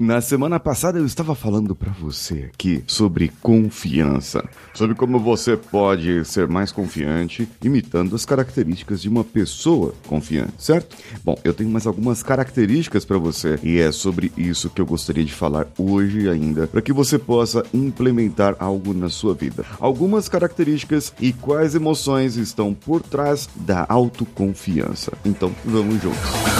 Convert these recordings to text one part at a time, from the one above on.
Na semana passada eu estava falando para você aqui sobre confiança, sobre como você pode ser mais confiante imitando as características de uma pessoa confiante, certo? Bom, eu tenho mais algumas características para você e é sobre isso que eu gostaria de falar hoje ainda, para que você possa implementar algo na sua vida. Algumas características e quais emoções estão por trás da autoconfiança. Então, vamos juntos.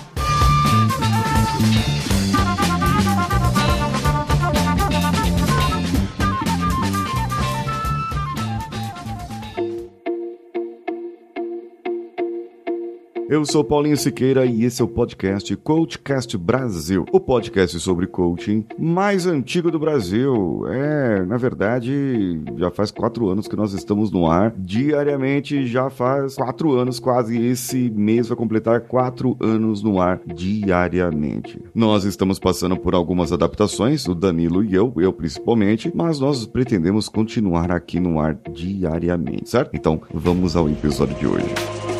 Eu sou Paulinho Siqueira e esse é o podcast Coachcast Brasil, o podcast sobre coaching mais antigo do Brasil. É, na verdade, já faz quatro anos que nós estamos no ar diariamente, já faz quatro anos quase. Esse mês vai completar quatro anos no ar diariamente. Nós estamos passando por algumas adaptações, o Danilo e eu, eu principalmente, mas nós pretendemos continuar aqui no ar diariamente, certo? Então, vamos ao episódio de hoje.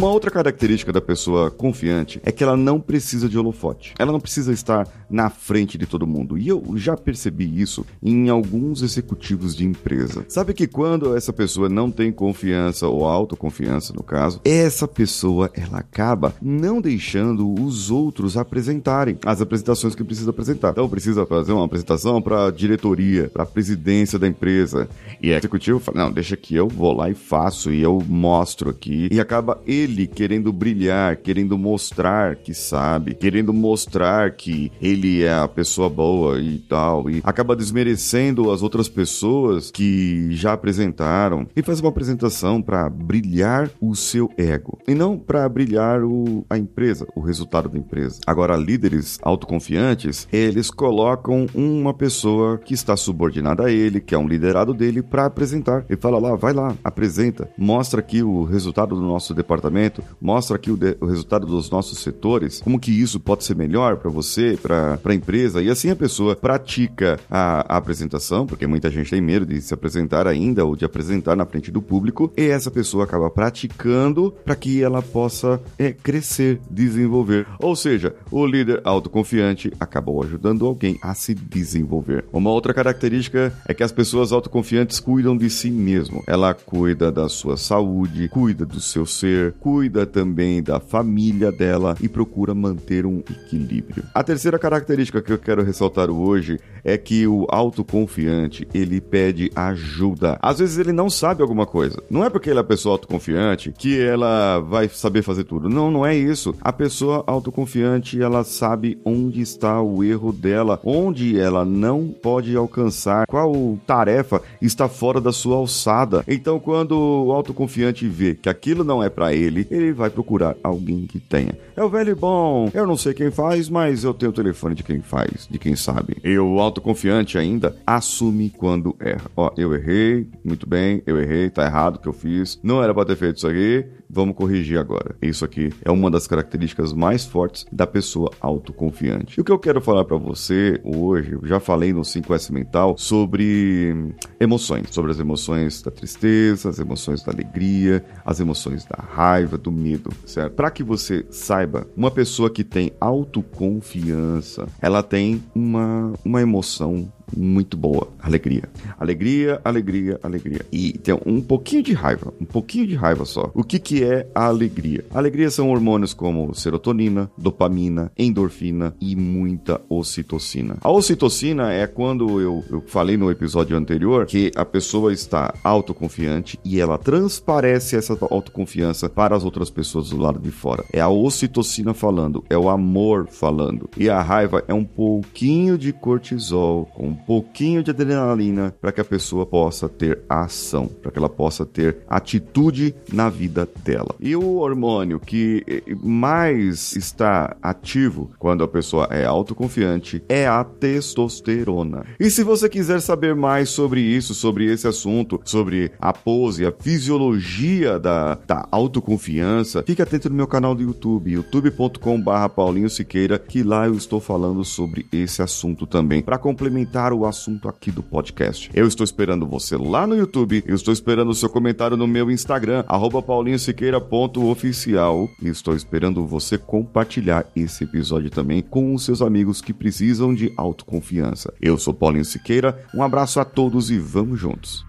Uma outra característica da pessoa confiante é que ela não precisa de holofote. Ela não precisa estar na frente de todo mundo. E eu já percebi isso em alguns executivos de empresa. Sabe que quando essa pessoa não tem confiança ou autoconfiança, no caso, essa pessoa ela acaba não deixando os outros apresentarem as apresentações que precisa apresentar. Então precisa fazer uma apresentação para a diretoria, para a presidência da empresa. E o executivo fala: "Não, deixa que eu vou lá e faço e eu mostro aqui". E acaba ele ele querendo brilhar, querendo mostrar que sabe, querendo mostrar que ele é a pessoa boa e tal, e acaba desmerecendo as outras pessoas que já apresentaram e faz uma apresentação para brilhar o seu ego e não para brilhar o, a empresa, o resultado da empresa. Agora, líderes autoconfiantes, eles colocam uma pessoa que está subordinada a ele, que é um liderado dele, para apresentar. E fala lá, vai lá, apresenta, mostra aqui o resultado do nosso departamento mostra aqui o, de, o, resultado dos nossos setores, como que isso pode ser melhor para você, para a empresa, e assim a pessoa pratica a, a, apresentação, porque muita gente tem medo de se apresentar ainda ou de apresentar na frente do público, e essa pessoa acaba praticando para que ela possa é, crescer, desenvolver. Ou seja, o líder autoconfiante acabou ajudando alguém a se desenvolver. Uma outra característica é que as pessoas autoconfiantes cuidam de si mesmo. Ela cuida da sua saúde, cuida do seu ser, cuida cuida também da família dela e procura manter um equilíbrio. A terceira característica que eu quero ressaltar hoje é que o autoconfiante, ele pede ajuda. Às vezes ele não sabe alguma coisa. Não é porque ele é pessoa autoconfiante que ela vai saber fazer tudo. Não, não é isso. A pessoa autoconfiante, ela sabe onde está o erro dela, onde ela não pode alcançar, qual tarefa está fora da sua alçada. Então, quando o autoconfiante vê que aquilo não é para ele, dele, ele vai procurar alguém que tenha. É o velho bom, eu não sei quem faz, mas eu tenho o telefone de quem faz, de quem sabe. E o autoconfiante ainda assume quando erra. Ó, eu errei, muito bem, eu errei, tá errado o que eu fiz, não era pra ter feito isso aqui, vamos corrigir agora. Isso aqui é uma das características mais fortes da pessoa autoconfiante. E o que eu quero falar para você hoje, eu já falei no 5S Mental sobre emoções, sobre as emoções da tristeza, as emoções da alegria, as emoções da raiva, do medo, certo? Para que você saiba, uma pessoa que tem autoconfiança, ela tem uma, uma emoção muito boa. Alegria. Alegria, alegria, alegria. E tem um pouquinho de raiva, um pouquinho de raiva só. O que, que é a alegria? alegria são hormônios como serotonina, dopamina, endorfina e muita ocitocina. A ocitocina é quando eu, eu falei no episódio anterior que a pessoa está autoconfiante e ela transparece essa autoconfiança para as outras pessoas do lado de fora. É a ocitocina falando, é o amor falando. E a raiva é um pouquinho de cortisol, com pouquinho de adrenalina para que a pessoa possa ter ação, para que ela possa ter atitude na vida dela. E o hormônio que mais está ativo quando a pessoa é autoconfiante é a testosterona. E se você quiser saber mais sobre isso, sobre esse assunto, sobre a pose, a fisiologia da, da autoconfiança, fique atento no meu canal do YouTube, youtube.com/paulinho Siqueira, que lá eu estou falando sobre esse assunto também, para complementar para o assunto aqui do podcast. Eu estou esperando você lá no YouTube, estou esperando o seu comentário no meu Instagram, paulinhosiqueira.oficial e estou esperando você compartilhar esse episódio também com os seus amigos que precisam de autoconfiança. Eu sou Paulinho Siqueira, um abraço a todos e vamos juntos.